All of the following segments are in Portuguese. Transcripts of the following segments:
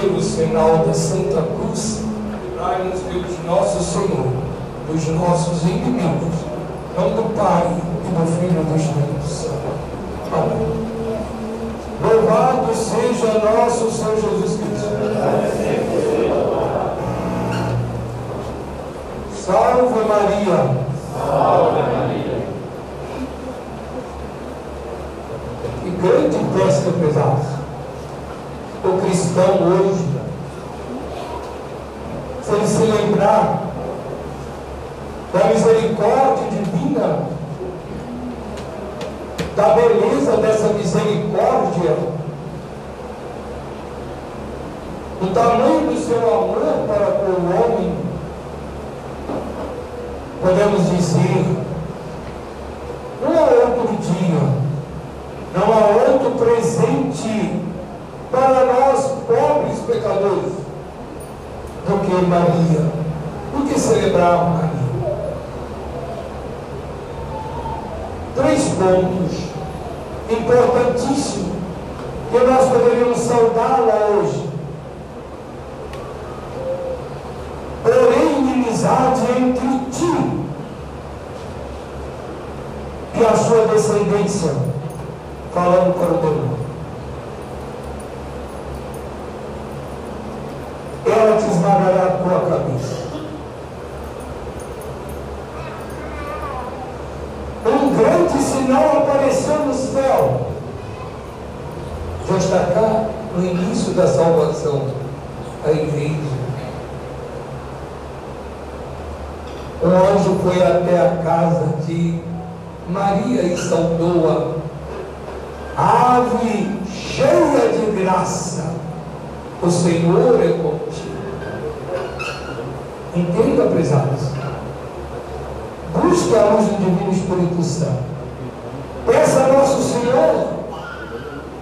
pelo sinal da Santa Cruz, livrai-nos Deus nosso Senhor, dos nossos inimigos, não do Pai e do Filho e do Espírito Santo. Amém. Louvado seja nosso Senhor Jesus Cristo. Salve Maria. Salve Maria. Que grande festa pesada o cristão hoje, se ele se lembrar da misericórdia divina, da beleza dessa misericórdia, do tamanho do seu amor para com o homem, podemos dizer, não há outro dia, não há outro presente para nós, pobres pecadores, Maria. Por que celebrar Maria? Três pontos importantíssimos que nós poderíamos saudá-la hoje. Porém, inimizade entre ti e a sua descendência, falando para o demônio. ela te Um grande sinal apareceu no céu. Já está cá no início da salvação, a igreja. Um anjo foi até a casa de Maria e saudou-a. Ave cheia de graça o Senhor é contigo. Entenda, prezados. Busque a luz do Divino Espírito Santo. Peça a nosso Senhor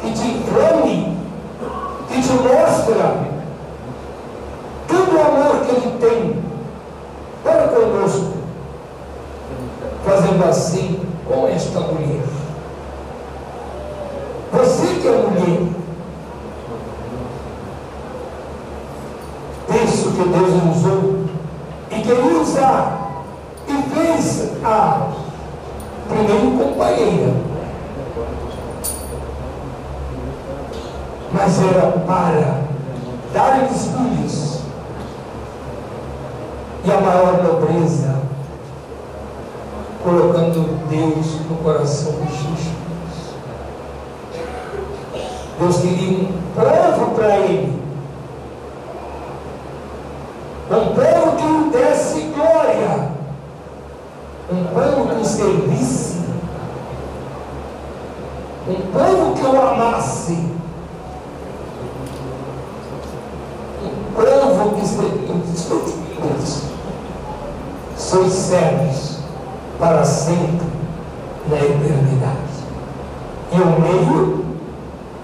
que te inflame, que te mostre todo o amor que Ele tem para conosco, fazendo assim com esta mulher. Você que é mulher, isso que Deus usou e queria usar e fez a primeiro companheira. Mas era para dar-lhes filhos e a maior nobreza, colocando Deus no coração de Jesus. Deus queria um povo para ele um povo que desse glória. Um povo que o servisse. Um povo que o amasse. Um povo que seus seus servos para sempre na eternidade. E o meio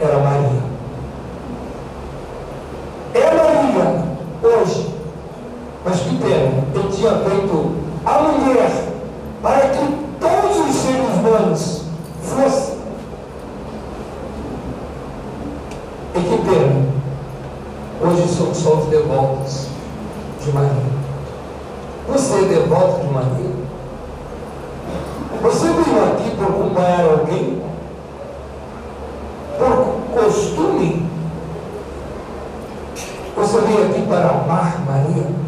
era Maria. É Maria, hoje, mas que pena, eu tinha feito a mulher para que todos os seres humanos fossem. E que pena, hoje somos só os devotos de Maria. Você é devoto de Maria? Você veio aqui por acompanhar alguém? Por costume? Você veio aqui para amar Maria?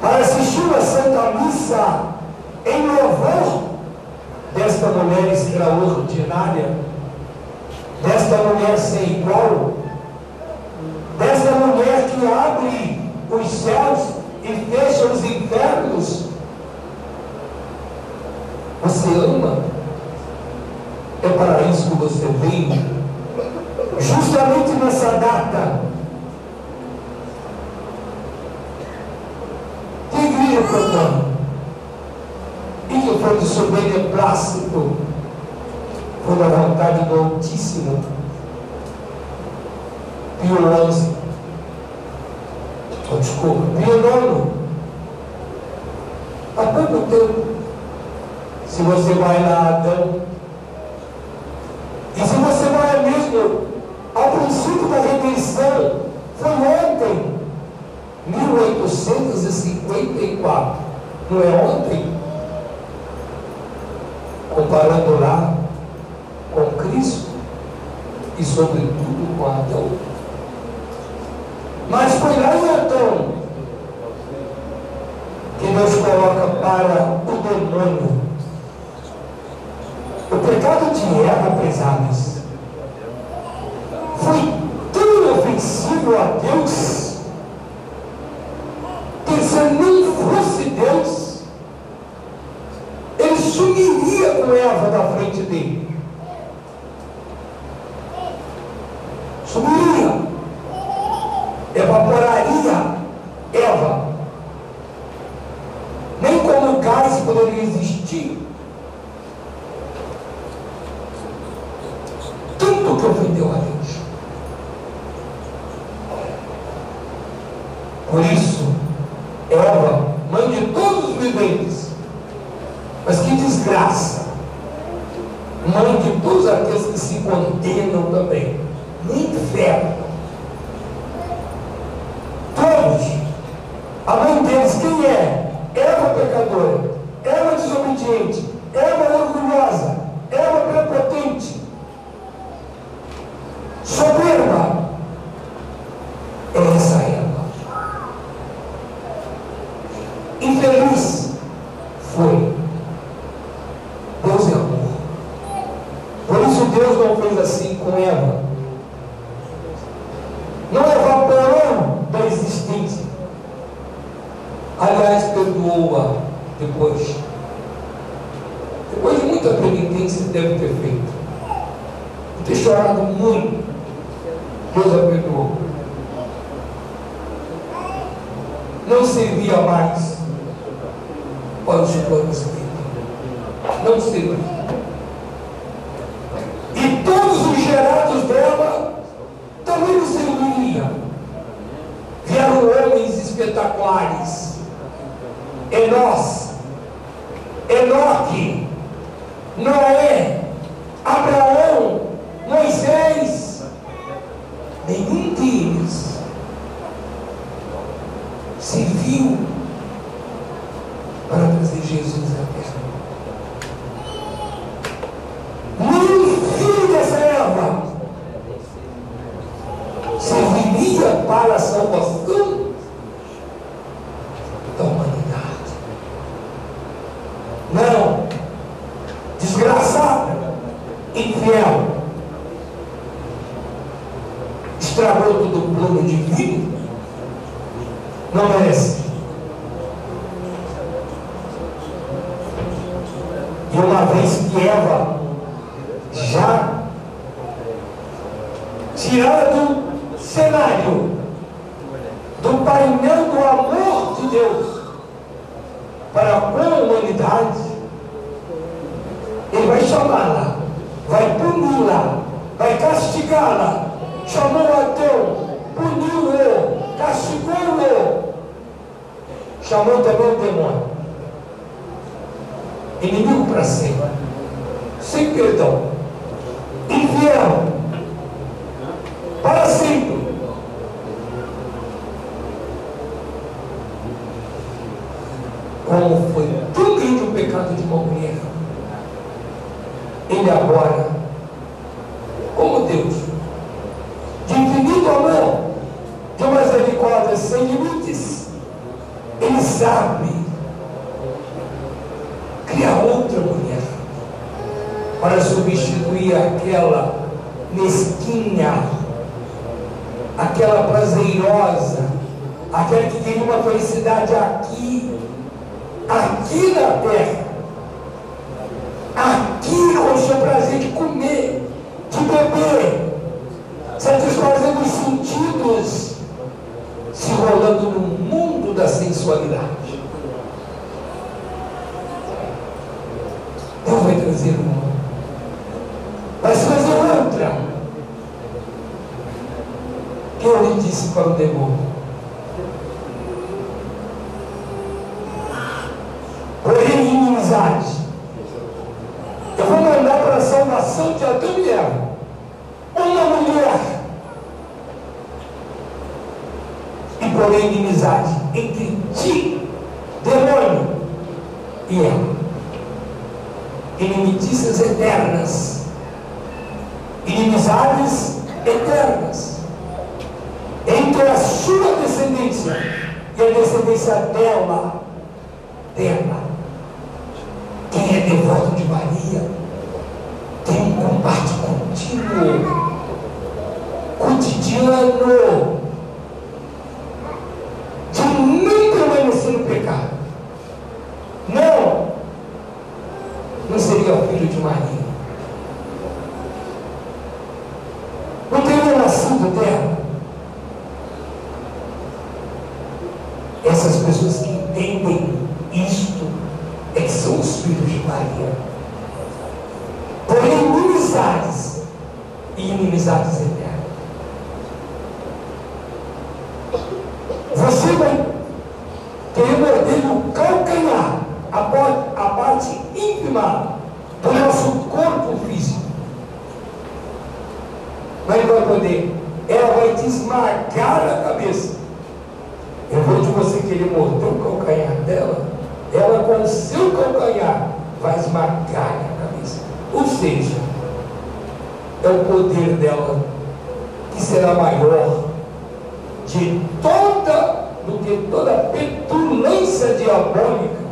para assistir a Santa Missa em louvor desta mulher extraordinária, desta mulher sem igual, desta mulher que abre os céus e deixa os infernos. Você ama? É para isso que você veio. Justamente nessa data. Que igreja, portanto? E que foi do seu plástico, foi da vontade do Altíssimo. Pio 11 Washington, desculpa, Pionono. Há pouco tempo, se você vai lá, Adão, e se você vai mesmo ao princípio da redenção, foi ontem, 1854, não é ontem? Comparando lá com Cristo e, sobretudo, com Adão. Mas lá em Adão que Deus coloca para o demônio. O pecado de Eva, pesados, foi tão ofensivo a Deus, que se não fosse Deus, ele sumiria com Eva da frente dele. Sumiria, evaporaria Eva. Nem como gás poderia existir. Tanto que ofendeu a Deus. Por isso, Eva, mãe de todos os viventes, mas que desgraça, mãe de todos aqueles que se condenam também, no inferno. Todos, a mãe deles, quem é? Eva pecadora, Eva desobediente, Eva orgulhosa, Eva prepotente, soberba. É essa Eva. Infeliz foi. Deus é amor. Por isso Deus não fez assim com Eva. Não evaporou da existência. Aliás, perdoou-a depois. Depois de muita penitência que deve ter feito. De ter chorado muito. Deus a perdoou. Não servia mais para os planos dele. Não servia. E todos os gerados dela também não serviriam. Vieram homens espetaculares. Enós, Enoque, Noé, Abraão, Moisés, nenhum deles serviu para trazer Jesus à terra. Nem filho dessa Eva serviria para a salvação da humanidade. Não. Desgraçado, infiel, estragou todo o plano divino, não merece. E uma vez que Eva já tirada do cenário, do painel do amor de Deus para com a humanidade, ele vai chamá-la, vai puni-la, vai castigá-la. Chamou Adão, puniu-o, castigou-o. Chamou também o demônio. Inimigo para sempre, sem perdão, infiel, para sempre. Como foi tão grande o pecado de uma mulher, ele agora, como Deus, de infinito amor, de uma misericórdia sem limites, ele sabe criar outra mulher para substituir aquela mesquinha, aquela prazerosa, aquela que tem uma felicidade aqui, aqui na terra, aqui com o seu prazer de comer, de beber, satisfazendo os sentidos, se rolando no mundo da sensualidade. Deus vai trazer uma, Disse para o demônio. Porém, inimizade. Eu vou mandar para a salvação de Adão e uma mulher porém inimizade entre ti, demônio, e ela. Inimitices eternas, inimizades eternas, entre a sua descendência e a descendência dela, dela. Quem é devoto de Maria tem um combate contínuo, cotidiano, de não permanecer no pecado. Não, não seria o filho de Maria. Não teria nascido dela. Essas pessoas que entendem isto é que são os filhos de Maria. Porém, inimizades e inimizades eternas. Você vai ter morder o calcanhar, a parte, a parte íntima do nosso corpo físico. Mas vai poder, ela vai te esmagar a cabeça. Em vez de você querer morder o calcanhar dela, ela com o seu calcanhar vai esmagar a cabeça. Ou seja, é o poder dela que será maior de toda, do que toda petulância diabólica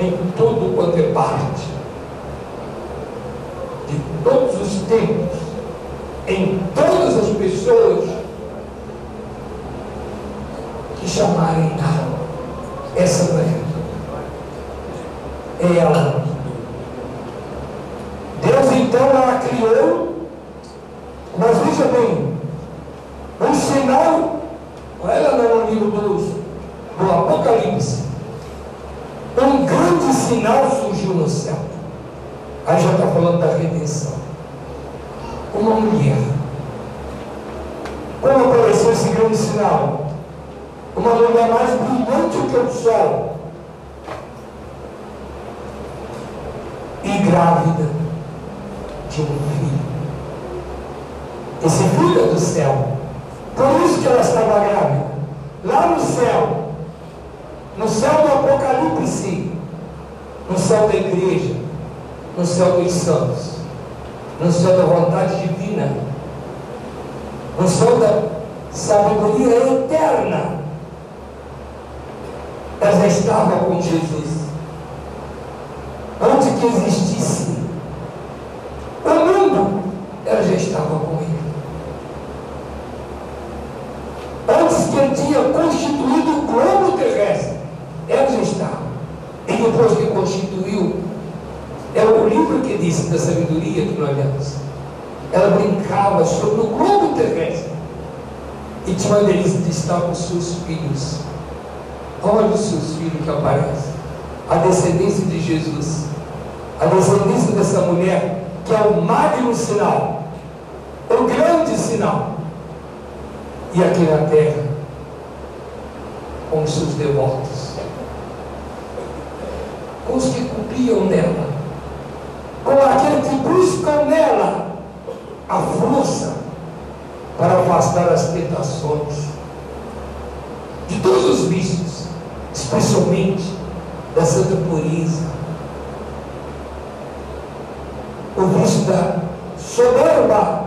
em todo quanto é parte de todos os tempos, em todas as pessoas que chamarem a essa mulher. É ela. Deus então a criou, mas veja bem, um sinal, olha lá no livro do, do Apocalipse, um grande sinal surgiu no céu. Aí já está falando da redenção. Uma mulher. Como apareceu esse grande sinal? Uma mulher mais brilhante que o sol. E grávida de um filho. Esse filho é do céu. Por isso que ela estava grávida. Lá no céu, no céu do Apocalipse, no céu da igreja, no céu dos santos, no céu da vontade divina, no céu da sabedoria eterna. Ela já estava com Jesus. Antes que existisse o mundo, ela já estava com ele. Antes que ele tinha constituído o globo terrestre, ela já estava. E depois que constituiu, é o livro que disse da sabedoria que nós lemos. Ela brincava sobre o globo terrestre. E tinha uma delícia de estar com seus filhos. Olha os seus filhos que aparecem. A descendência de Jesus. A descendência dessa mulher, que é o magno sinal. O grande sinal. E aqui na terra, com os seus devotos. Os que copiam nela. Com aqueles que buscam nela a força para afastar as tentações de todos os vícios, especialmente da santa pureza, o vício da soberba.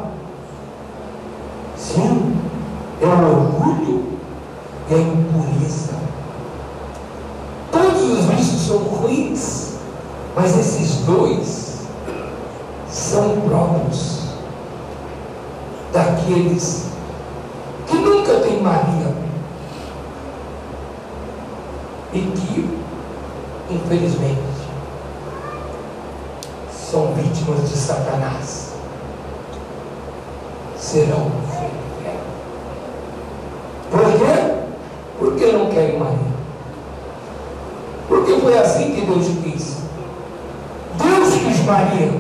quis, Maria.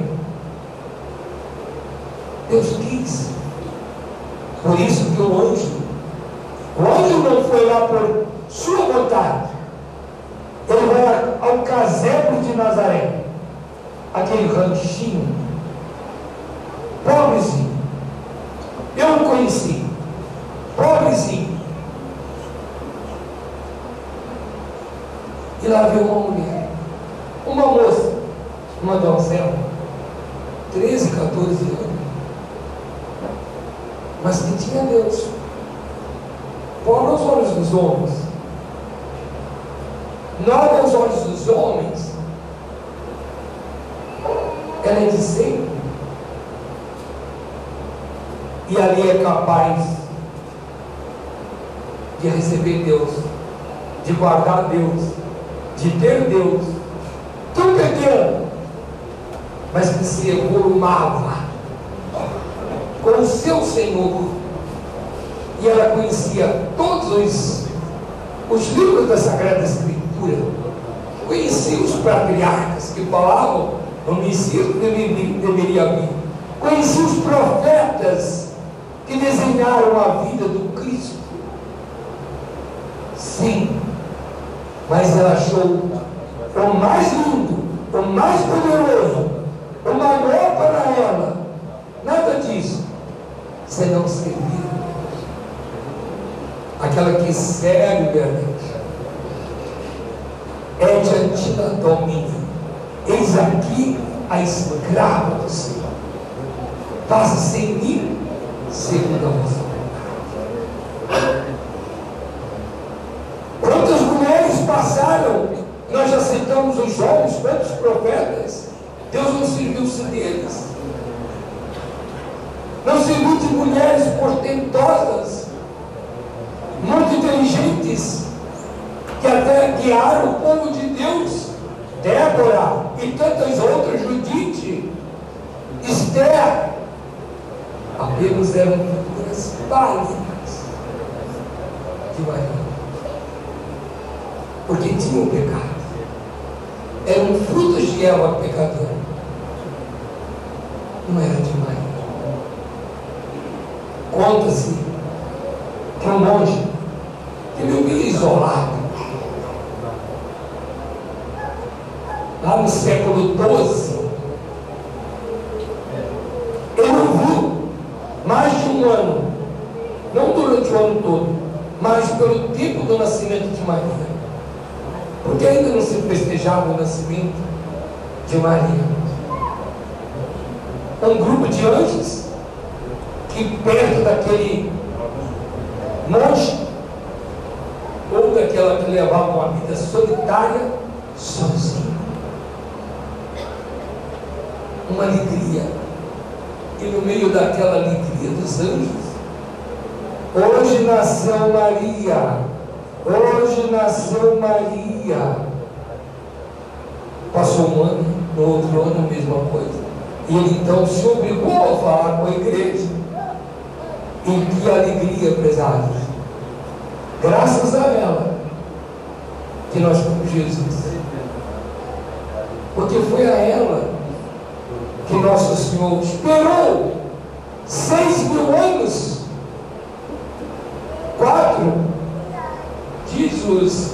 Deus quis. Por isso que o anjo, o anjo não foi lá por sua vontade. Ele vai ao casebre de Nazaré, aquele ranchinho, pobrezinho. Eu não conheci, pobrezinho. E lá veio uma mulher uma donzela, 13, 14 anos, mas que tinha Deus. Fora os olhos dos homens. Nada aos olhos dos homens. Ela é discípula. E ali é capaz de receber Deus, de guardar Deus, de ter Deus, tão pequeno, mas que se evolumava com o seu Senhor. E ela conhecia todos os, os livros da Sagrada Escritura, conhecia os patriarcas que falavam no Messias que deveria vir, conhecia os profetas que desenharam a vida do Cristo. Sim, mas ela achou o mais lindo, o mais poderoso, maior para ela. Nada disso serão servir. Aquela que serve realmente é diante da domínio. Eis aqui a escrava do Senhor. Faça-se em mim segundo a vossa Quantas mulheres passaram? Nós já citamos os jovens, quantos profetas? Deus não serviu-se deles. Não serviu de mulheres portentosas, muito inteligentes, que até guiaram o povo de Deus. Débora e tantas outras, Judite, Esther, apenas eram figuras básicas de Maria. Porque tinham pecado. Eram frutos de Eva pecadora. Não era de Maria. Conta-se que um monge que vivia isolado, lá no século XII, ele ouviu mais de um ano, não durante o ano todo, mas pelo tempo do nascimento de Maria. Porque ainda não se festejava o nascimento de Maria. Um grupo de anjos perto daquele monte, ou daquela que levava uma vida solitária, sozinho. Uma alegria. E no meio daquela alegria dos anjos, hoje nasceu Maria. Hoje nasceu Maria. Passou um ano, no outro ano a mesma coisa. E ele então se obrigou a falar com a igreja. E que alegria, prezados. Graças a ela que nós fomos Jesus. Porque foi a ela que nosso Senhor esperou seis mil anos. Quatro, diz os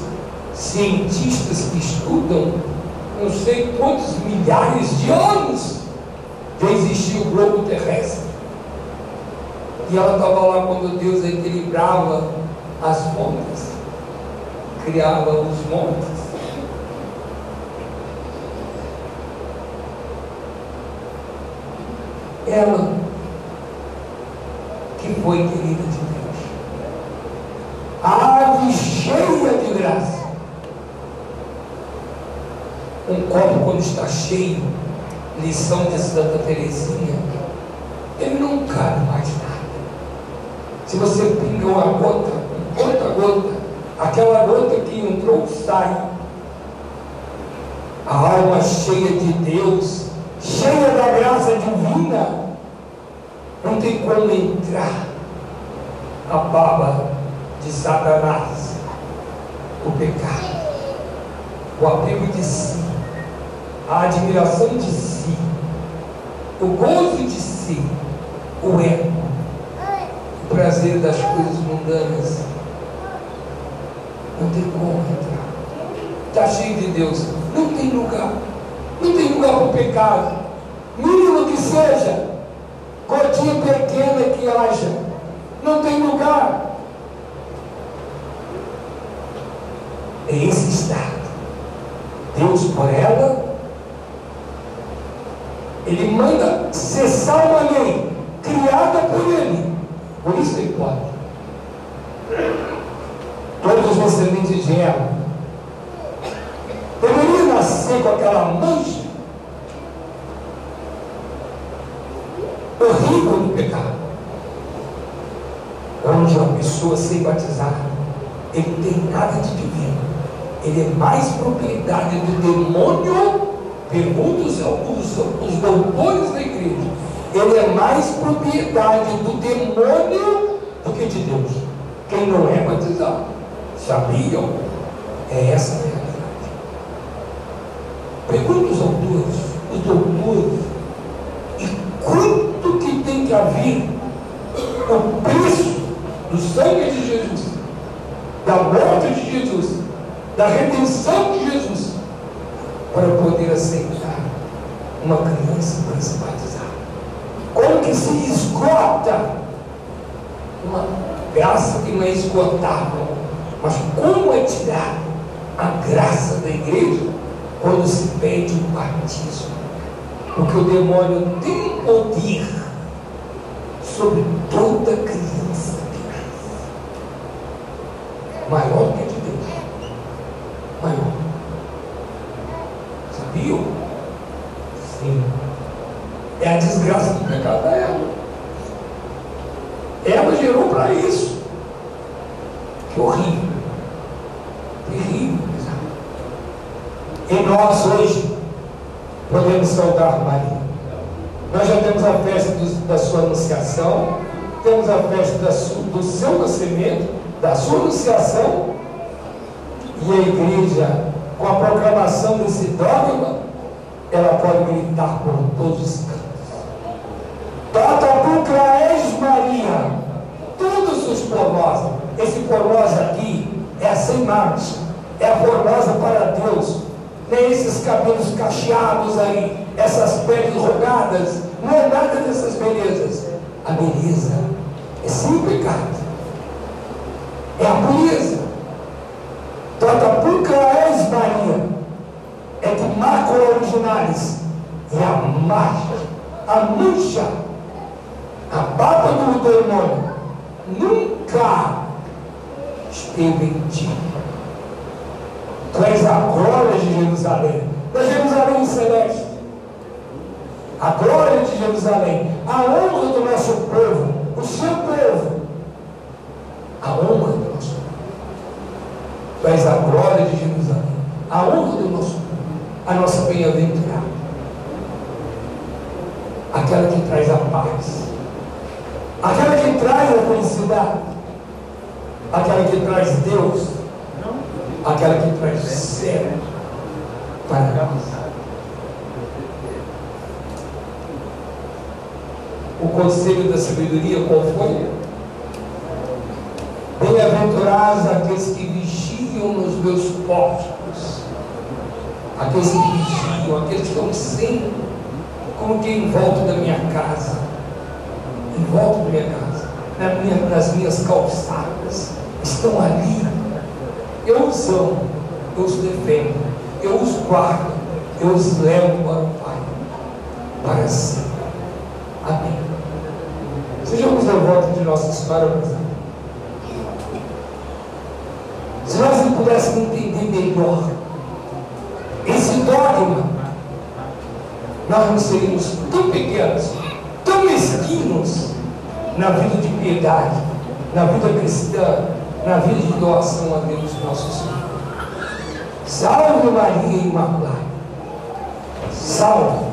cientistas que estudam, não sei quantos milhares de anos já existiu o globo terrestre. E ela estava lá quando Deus equilibrava as fontes, criava os montes. Ela, que foi querida de Deus, ave cheia de graça. Um copo, quando está cheio, lição de Santa Teresinha, ele não cabe mais. Se você pinga uma gota, gota gota, aquela gota que entrou sai. A alma cheia de Deus, cheia da graça divina, não tem como entrar a baba de Satanás, o pecado, o apego de si, a admiração de si, o gozo de si, o ego, prazer das coisas mundanas. Não tem como entrar. Está cheio de Deus. Não tem lugar. Não tem lugar para o pecado. Mínimo que seja. Cotinha pequena que haja. Não tem lugar. É esse estado. Deus por ela. Ele manda cessar uma lei criada por ele isso ele pode. Todos os descendentes de Eva deveriam nascer com aquela mancha horrível do pecado. Onde uma pessoa sem batizar, ele tem nada de divino. Ele é mais propriedade do demônio, pergunta os, os, os doutores da igreja. Ele é mais propriedade do demônio do que de Deus. Quem não é batizado, sabiam? É essa a realidade. Pergunta os autores, os doutores, e quanto que tem que haver o preço do sangue de Jesus, da morte de Jesus, da redenção de Jesus, para poder aceitar uma criança para se batizar. Como que se esgota uma graça é esgotável, mas como é tirar a graça da igreja quando se pede o batismo? Porque o demônio tem poder sobre toda criança que nasce. Maior que de Deus. Maior. Sabiam? Sim. É a desgraça do pecado da Eva. Ela gerou para isso. Horrível. Terrível. E nós hoje podemos saudar Maria. Nós já temos a festa do, da sua anunciação, temos a festa su, do seu nascimento, da sua anunciação, e a igreja, com a proclamação desse dogma, ela pode gritar por todos os cantos. Tata és Maria, todos os formosos. Esse formosa aqui é a sem marcha, é a formosa para Deus. Nem esses cabelos cacheados aí, essas peles rogadas, não é nada dessas belezas. A beleza é sem pecado. É a pureza. Trata pulcra és Maria. É de mácula originalis. É a marcha, a mancha, a baba do demônio. Nunca esteve em ti. Tu és a glória de Jerusalém. Da Jerusalém celeste. A glória de Jerusalém, a honra do nosso povo, o seu povo, a honra do nosso povo. Tu és a glória de Jerusalém, a honra do nosso povo, a nossa bem-aventurada, aquela que traz a paz, aquela que traz a felicidade, aquela que traz Deus, aquela que traz o céu para nós. o conselho da sabedoria qual foi? Bem-aventurados aqueles que vigiam nos meus postos, aqueles que vigiam, aqueles que estão sempre, como que em volta da minha casa, em volta da minha casa, na minha, nas minhas calçadas, estão ali. Eu os amo, eu os defendo, eu os guardo, eu os levo para o Pai, para sempre. Amém. Sejamos devotos de Nossa Senhora, meus amigos. Se nós não pudéssemos entender melhor esse dogma, nós não seríamos tão pequenos, tão mesquinhos na vida de piedade, na vida cristã, na vida de doação a Deus nosso Senhor. Salve Maria Imaculada. Salve.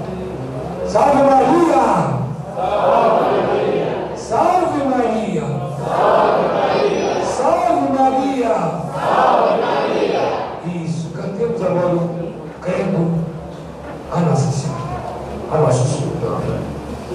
Salve Maria. Salve.